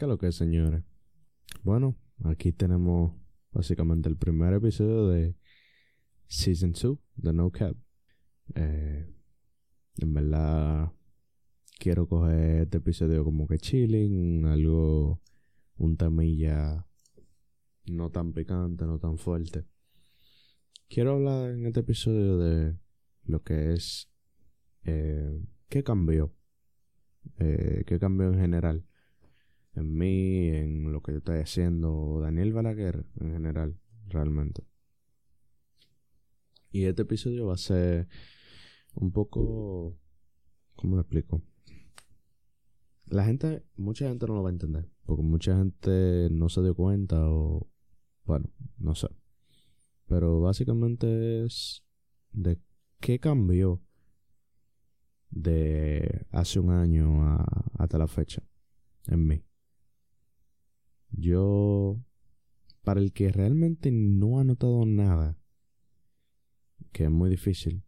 ¿Qué lo que es, señores? Bueno, aquí tenemos básicamente el primer episodio de Season 2 de No Cap. Eh, en verdad, quiero coger este episodio como que chilling, algo, un tamilla no tan picante, no tan fuerte. Quiero hablar en este episodio de lo que es eh, qué cambió, eh, qué cambió en general en mí, en lo que yo estoy haciendo, Daniel Balaguer en general, realmente. Y este episodio va a ser un poco, ¿cómo lo explico? La gente, mucha gente no lo va a entender, porque mucha gente no se dio cuenta o, bueno, no sé. Pero básicamente es de qué cambió de hace un año a, hasta la fecha en mí. Yo, para el que realmente no ha notado nada, que es muy difícil,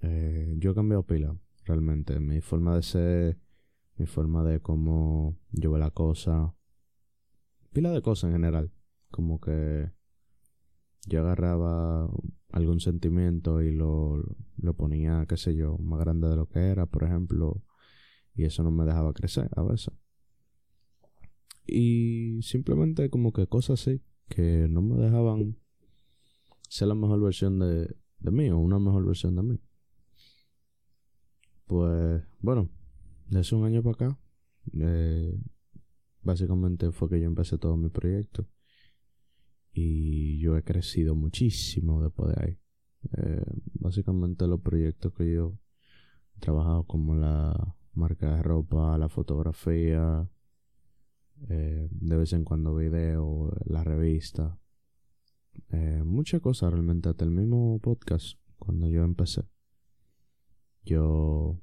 eh, yo he cambiado pila, realmente. Mi forma de ser, mi forma de cómo yo veo la cosa, pila de cosas en general. Como que yo agarraba algún sentimiento y lo, lo ponía, qué sé yo, más grande de lo que era, por ejemplo, y eso no me dejaba crecer a veces. Y simplemente como que cosas así que no me dejaban ser la mejor versión de, de mí o una mejor versión de mí. Pues bueno, desde un año para acá, eh, básicamente fue que yo empecé todo mi proyecto. Y yo he crecido muchísimo después de ahí. Eh, básicamente los proyectos que yo he trabajado como la marca de ropa, la fotografía, eh, de vez en cuando video, la revista, eh, muchas cosas realmente, hasta el mismo podcast cuando yo empecé. Yo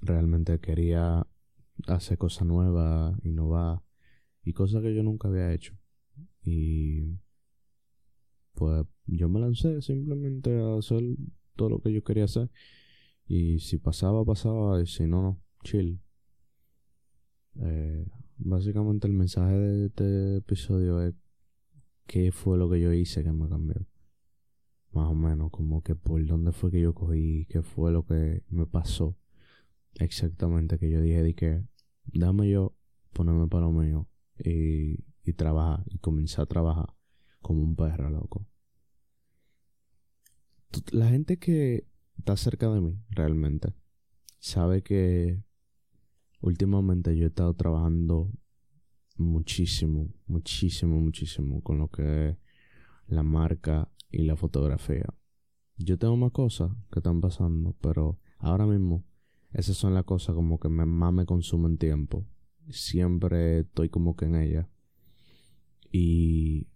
realmente quería hacer cosas nuevas, innovar y cosas que yo nunca había hecho. Y pues yo me lancé simplemente a hacer todo lo que yo quería hacer. Y si pasaba, pasaba, y si no, no, chill. Eh, básicamente el mensaje de este episodio es qué fue lo que yo hice que me cambió. Más o menos, como que por dónde fue que yo cogí, qué fue lo que me pasó. Exactamente, que yo dije de que dame yo ponerme para lo mío y, y trabajar. Y comencé a trabajar como un perro, loco. La gente que está cerca de mí, realmente, sabe que últimamente yo he estado trabajando muchísimo, muchísimo, muchísimo con lo que es la marca y la fotografía. Yo tengo más cosas que están pasando, pero ahora mismo esas son las cosas como que más me consumen tiempo. Siempre estoy como que en ella. Y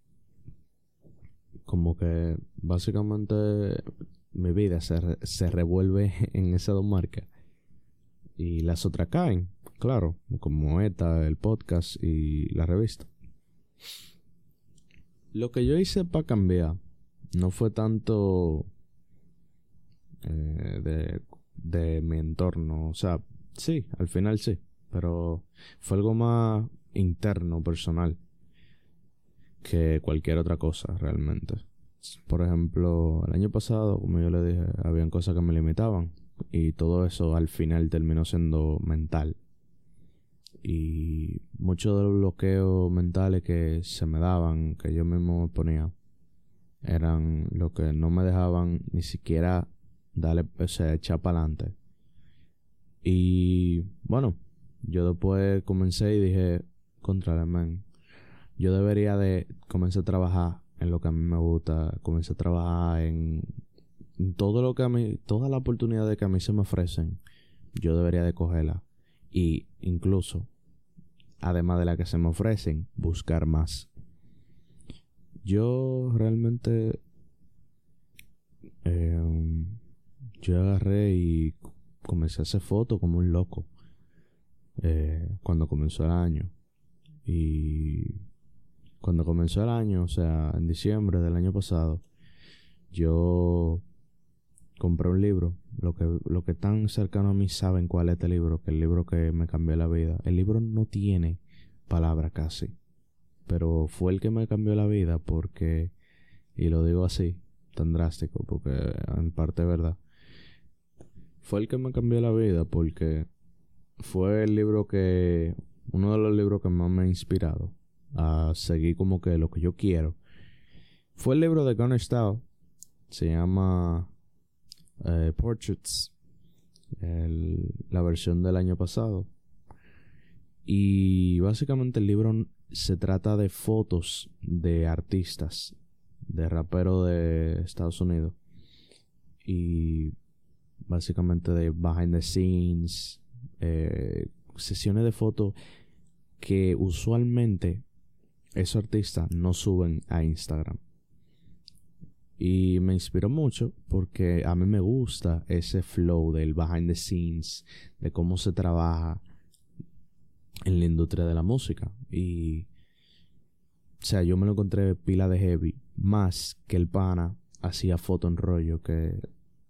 como que básicamente mi vida se, se revuelve en esas dos marcas y las otras caen, claro, como esta, el podcast y la revista. Lo que yo hice para cambiar no fue tanto eh, de, de mi entorno, o sea, sí, al final sí, pero fue algo más interno, personal, que cualquier otra cosa realmente. Por ejemplo, el año pasado, como yo le dije, habían cosas que me limitaban y todo eso al final terminó siendo mental. Y muchos de los bloqueos mentales que se me daban, que yo mismo me ponía, eran lo que no me dejaban ni siquiera darle, o echar para adelante. Y bueno, yo después comencé y dije, contra man, yo debería de comenzar a trabajar en lo que a mí me gusta, comencé a trabajar en todo lo que a mí, todas las oportunidades que a mí se me ofrecen, yo debería de cogerla. Y incluso, además de las que se me ofrecen, buscar más. Yo realmente, eh, yo agarré y comencé a hacer fotos como un loco. Eh, cuando comenzó el año. Y cuando comenzó el año, o sea, en diciembre del año pasado, yo compré un libro. Lo que, lo que tan cercano a mí saben cuál es este libro, que el libro que me cambió la vida. El libro no tiene palabra casi. Pero fue el que me cambió la vida porque, y lo digo así, tan drástico, porque en parte es verdad. Fue el que me cambió la vida porque fue el libro que, uno de los libros que más me ha inspirado a seguir como que lo que yo quiero. Fue el libro de Gunnar Style. Se llama eh, Portraits. la versión del año pasado. Y básicamente el libro se trata de fotos de artistas, de raperos de Estados Unidos. Y básicamente de behind the scenes, eh, sesiones de fotos que usualmente esos artistas no suben a Instagram. Y me inspiró mucho porque a mí me gusta ese flow del behind the scenes, de cómo se trabaja en la industria de la música. Y, o sea, yo me lo encontré pila de heavy, más que el pana hacía foto en rollo, que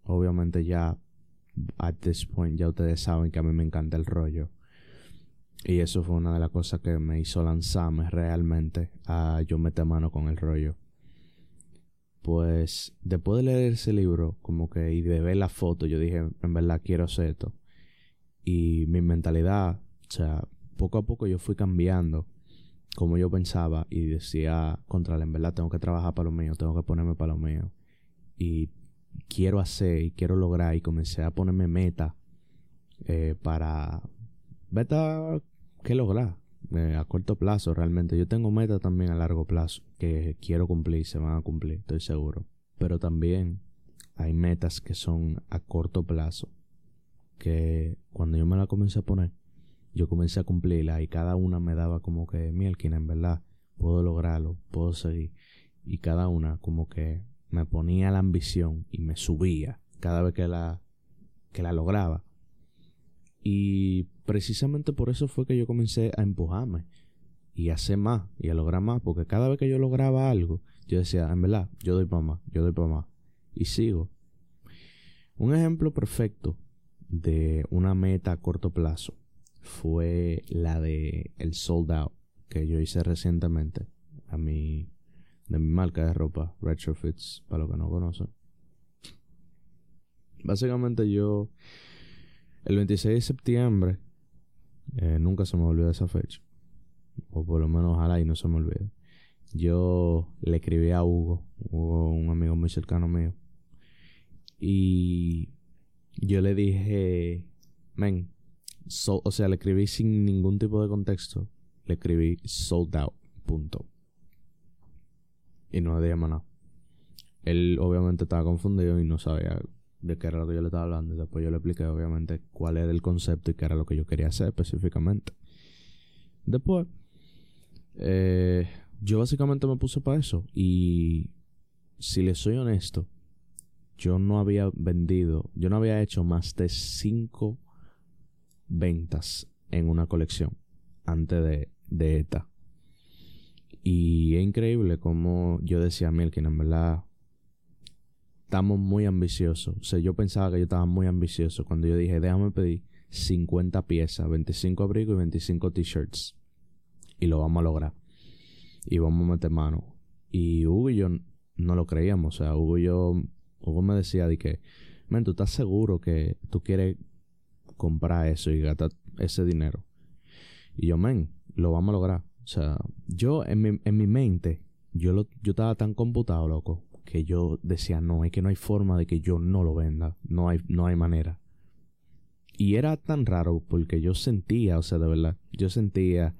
obviamente ya, at this point, ya ustedes saben que a mí me encanta el rollo. Y eso fue una de las cosas que me hizo lanzarme realmente a yo meter mano con el rollo. Pues después de leer ese libro, como que y de ver la foto, yo dije, en verdad quiero hacer esto. Y mi mentalidad, o sea, poco a poco yo fui cambiando como yo pensaba y decía, contra en verdad tengo que trabajar para lo mío, tengo que ponerme para lo mío. Y quiero hacer y quiero lograr y comencé a ponerme meta eh, para meta que lograr eh, a corto plazo realmente. Yo tengo meta también a largo plazo que quiero cumplir, se van a cumplir, estoy seguro. Pero también hay metas que son a corto plazo que cuando yo me la comencé a poner yo comencé a cumplirla y cada una me daba como que, mielquina, en verdad, puedo lograrlo, puedo seguir. Y cada una como que me ponía la ambición y me subía cada vez que la, que la lograba. Y precisamente por eso fue que yo comencé a empujarme y a hacer más y a lograr más, porque cada vez que yo lograba algo, yo decía, en verdad, yo doy para más, yo doy para más. Y sigo. Un ejemplo perfecto de una meta a corto plazo fue la de el sold out que yo hice recientemente a mi de mi marca de ropa Retrofits para los que no conocen básicamente yo el 26 de septiembre eh, nunca se me olvida esa fecha o por lo menos ojalá y no se me olvide yo le escribí a Hugo Hugo un amigo muy cercano mío y yo le dije men o sea, le escribí sin ningún tipo de contexto. Le escribí sold out. Punto. Y no le dije nada. Él obviamente estaba confundido y no sabía de qué era lo que yo le estaba hablando. Y después yo le expliqué obviamente cuál era el concepto y qué era lo que yo quería hacer específicamente. Después, eh, yo básicamente me puse para eso. Y si le soy honesto, yo no había vendido, yo no había hecho más de cinco ventas en una colección antes de, de ETA. Y es increíble como yo decía a Milkin, en verdad, estamos muy ambiciosos. O sea, yo pensaba que yo estaba muy ambicioso cuando yo dije, déjame pedir 50 piezas, 25 abrigos y 25 t-shirts. Y lo vamos a lograr. Y vamos a meter mano. Y Hugo y yo no lo creíamos. O sea, Hugo y yo, Hugo me decía de que, men, tú estás seguro que tú quieres comprar eso y gastar ese dinero. Y yo, men, lo vamos a lograr. O sea, yo en mi, en mi mente, yo, lo, yo estaba tan computado, loco, que yo decía, no, es que no hay forma de que yo no lo venda. No hay, no hay manera. Y era tan raro porque yo sentía, o sea, de verdad, yo sentía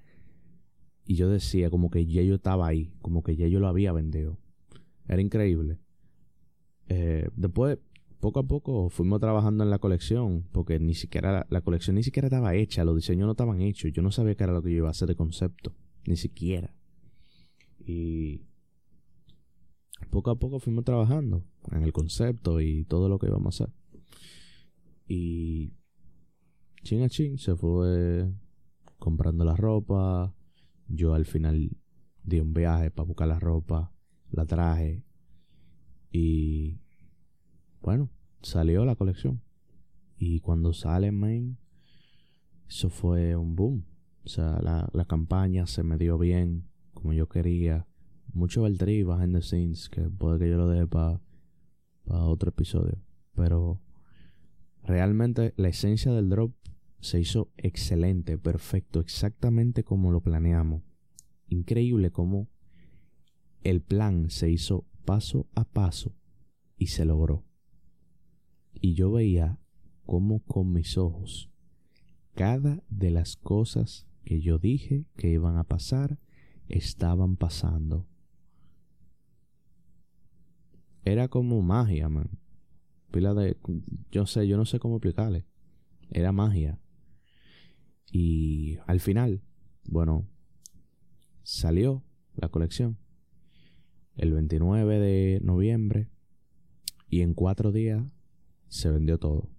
y yo decía como que ya yo estaba ahí, como que ya yo lo había vendido. Era increíble. Eh, después poco a poco fuimos trabajando en la colección, porque ni siquiera la, colección ni siquiera estaba hecha, los diseños no estaban hechos, yo no sabía qué era lo que yo iba a hacer de concepto, ni siquiera. Y poco a poco fuimos trabajando en el concepto y todo lo que íbamos a hacer. Y chin a chin se fue comprando la ropa. Yo al final di un viaje para buscar la ropa, la traje y bueno, salió la colección. Y cuando sale, man, eso fue un boom. O sea, la, la campaña se me dio bien, como yo quería. Mucho Valtteri behind the scenes, que puede que yo lo deje para otro episodio. Pero realmente la esencia del drop se hizo excelente, perfecto, exactamente como lo planeamos. Increíble cómo el plan se hizo paso a paso y se logró. Y yo veía cómo con mis ojos cada de las cosas que yo dije que iban a pasar estaban pasando. Era como magia, man. Pila de. Yo sé, yo no sé cómo explicarle. Era magia. Y al final, bueno, salió la colección el 29 de noviembre y en cuatro días se vendió todo.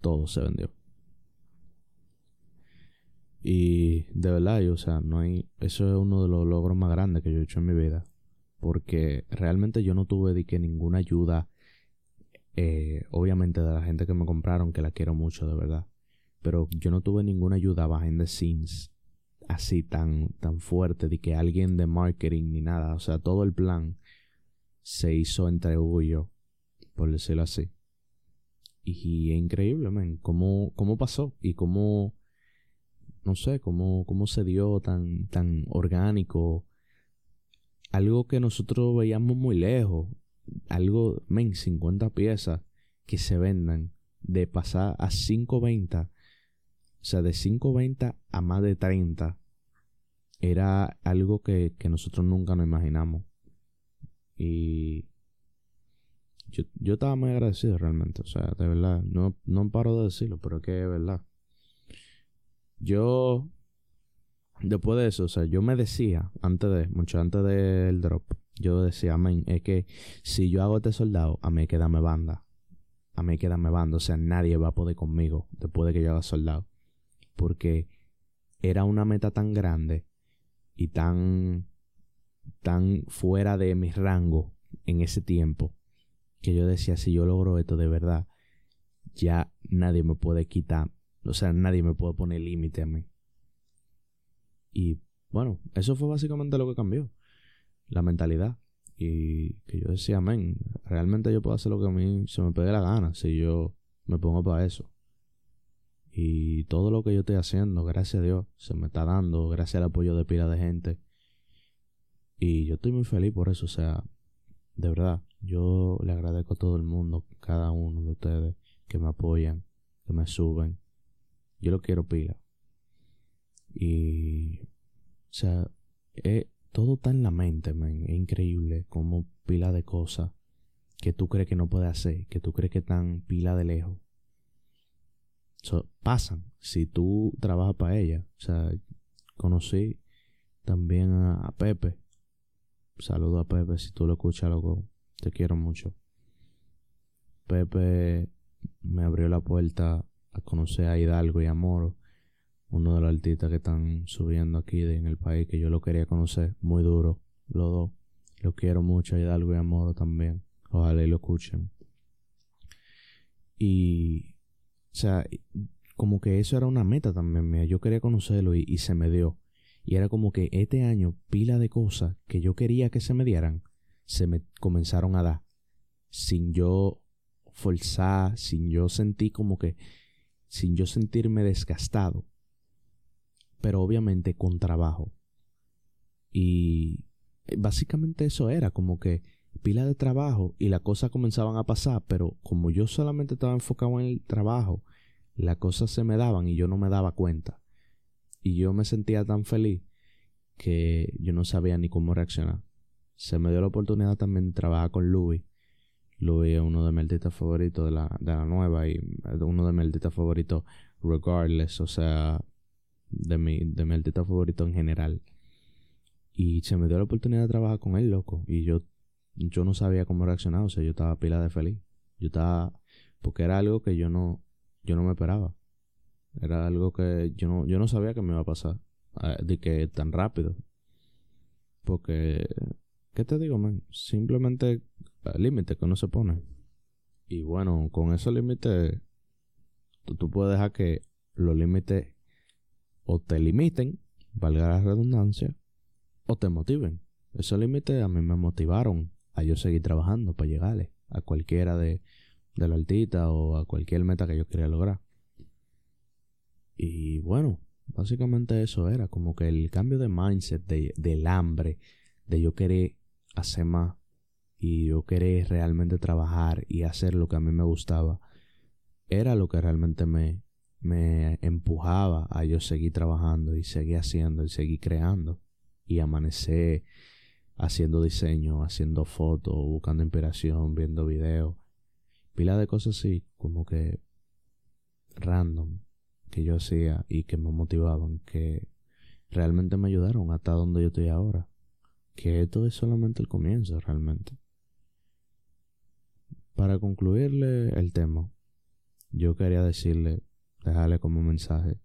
Todo se vendió. Y de verdad, yo, o sea, no hay. Eso es uno de los logros más grandes que yo he hecho en mi vida. Porque realmente yo no tuve de que ninguna ayuda. Eh, obviamente de la gente que me compraron, que la quiero mucho, de verdad. Pero yo no tuve ninguna ayuda behind the scenes. Así tan, tan fuerte de que alguien de marketing ni nada. O sea, todo el plan se hizo entre Hugo y yo. Por decirlo así. Y, es increíble, man. Cómo, cómo pasó y cómo no sé, cómo, cómo se dio tan, tan orgánico. Algo que nosotros veíamos muy lejos. Algo, men, 50 piezas que se vendan de pasar a 5.20. O sea, de 5.20 a más de 30. Era algo que, que nosotros nunca nos imaginamos. Y yo, yo estaba muy agradecido realmente. O sea, de verdad. No, no paro de decirlo, pero es que es verdad. Yo, después de eso, o sea, yo me decía, antes de, mucho antes del drop, yo decía, amén, es que si yo hago este soldado, a mí queda banda. A mí queda banda. O sea, nadie va a poder conmigo después de que yo haga soldado. Porque era una meta tan grande y tan, tan fuera de mi rango en ese tiempo que yo decía, si yo logro esto de verdad, ya nadie me puede quitar o sea, nadie me puede poner límite a mí. Y bueno, eso fue básicamente lo que cambió. La mentalidad. Y que yo decía, amén, realmente yo puedo hacer lo que a mí se me pegue la gana si yo me pongo para eso. Y todo lo que yo estoy haciendo, gracias a Dios, se me está dando, gracias al apoyo de pila de gente. Y yo estoy muy feliz por eso, o sea, de verdad, yo le agradezco a todo el mundo, cada uno de ustedes que me apoyan, que me suben, yo lo quiero pila. Y, o sea, todo está en la mente, man. Es increíble como pila de cosas que tú crees que no puedes hacer, que tú crees que están pila de lejos. pasan si tú trabajas para ella. O sea, conocí también a, Pepe. Saludo a Pepe si tú lo escuchas, loco. Te quiero mucho. Pepe me abrió la puerta a conocer a Hidalgo y a Moro, uno de los artistas que están subiendo aquí en el país, que yo lo quería conocer, muy duro, los dos. Lo quiero mucho a Hidalgo y a Moro también. Ojalá y lo escuchen. Y, o sea, como que eso era una meta también mía. Yo quería conocerlo y, y se me dio. Y era como que este año, pila de cosas que yo quería que se me dieran, se me comenzaron a dar. Sin yo forzar, sin yo sentir como que sin yo sentirme desgastado, pero obviamente con trabajo. Y básicamente eso era como que pila de trabajo y las cosas comenzaban a pasar, pero como yo solamente estaba enfocado en el trabajo, las cosas se me daban y yo no me daba cuenta. Y yo me sentía tan feliz que yo no sabía ni cómo reaccionar. Se me dio la oportunidad también de trabajar con Louis Louis es uno de mis artistas favoritos de la, de la nueva y uno de mis artistas favoritos regardless, o sea, de mi, de mi artista favorito en general. Y se me dio la oportunidad de trabajar con él, loco. Y yo, yo no sabía cómo reaccionar, o sea, yo estaba pila de feliz. Yo estaba, porque era algo que yo no, yo no me esperaba. Era algo que yo no, yo no sabía que me iba a pasar. De que tan rápido. Porque, ¿qué te digo, man? Simplemente límite que uno se pone. Y bueno, con esos límites, tú, tú puedes dejar que los límites o te limiten, valga la redundancia, o te motiven. Esos límites a mí me motivaron a yo seguir trabajando para llegarle a cualquiera de, de la altita o a cualquier meta que yo quería lograr. Y bueno, básicamente eso era como que el cambio de mindset, de, del hambre, de yo querer hacer más y yo querer realmente trabajar y hacer lo que a mí me gustaba, era lo que realmente me, me empujaba a yo seguir trabajando y seguir haciendo y seguir creando y amanecer haciendo diseño, haciendo fotos, buscando inspiración, viendo videos, pila de cosas así, como que random que yo hacía y que me motivaban, que realmente me ayudaron hasta donde yo estoy ahora. Que esto es solamente el comienzo, realmente. Para concluirle el tema, yo quería decirle dejarle como mensaje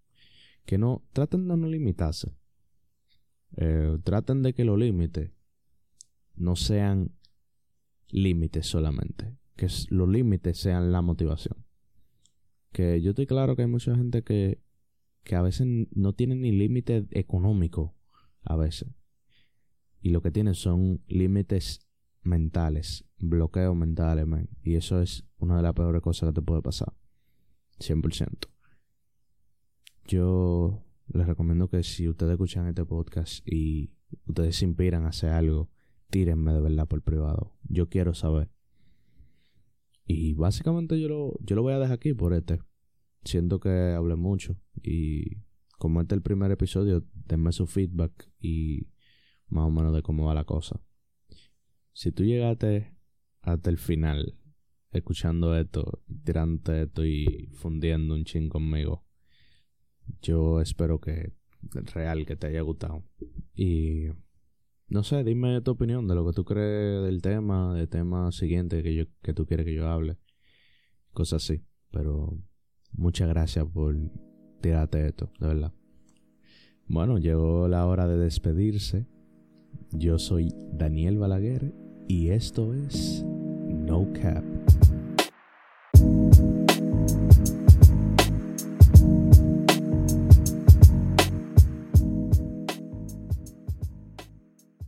que no traten de no limitarse. Eh, traten de que los límites no sean límites solamente, que los límites sean la motivación. Que yo estoy claro que hay mucha gente que, que a veces no tiene ni límite económico, a veces. Y lo que tienen son límites mentales, bloqueos mentales, Y eso es una de las peores cosas que te puede pasar. 100% yo les recomiendo que si ustedes escuchan este podcast y ustedes se inspiran a hacer algo, tírenme de verdad por privado. Yo quiero saber. Y básicamente yo lo, yo lo voy a dejar aquí por este. Siento que hablé mucho. Y como este es el primer episodio, denme su feedback y más o menos de cómo va la cosa. Si tú llegaste hasta el final escuchando esto, tirándote esto y fundiendo un ching conmigo, yo espero que real que te haya gustado. Y no sé, dime tu opinión de lo que tú crees del tema, del tema siguiente que yo que tú quieres que yo hable. Cosas así. Pero muchas gracias por tirarte esto, de verdad. Bueno, llegó la hora de despedirse. Yo soy Daniel Balaguer y esto es No Cap.